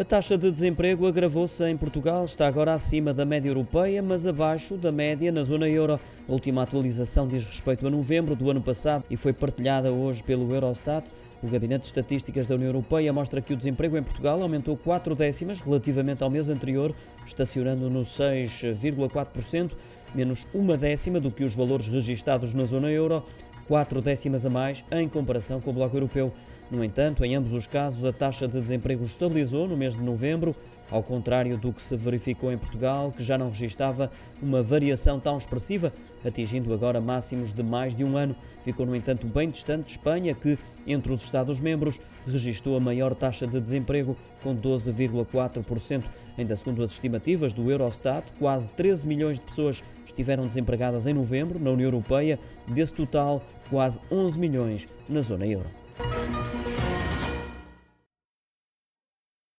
A taxa de desemprego agravou-se em Portugal, está agora acima da média europeia, mas abaixo da média na zona euro. A última atualização diz respeito a novembro do ano passado e foi partilhada hoje pelo Eurostat. O Gabinete de Estatísticas da União Europeia mostra que o desemprego em Portugal aumentou 4 décimas relativamente ao mês anterior, estacionando no 6,4%, menos uma décima do que os valores registados na zona euro, 4 décimas a mais em comparação com o Bloco Europeu. No entanto, em ambos os casos, a taxa de desemprego estabilizou no mês de novembro, ao contrário do que se verificou em Portugal, que já não registava uma variação tão expressiva, atingindo agora máximos de mais de um ano. Ficou, no entanto, bem distante de Espanha, que, entre os Estados-membros, registrou a maior taxa de desemprego, com 12,4%. Ainda segundo as estimativas do Eurostat, quase 13 milhões de pessoas estiveram desempregadas em novembro na União Europeia. Desse total, quase 11 milhões na zona euro.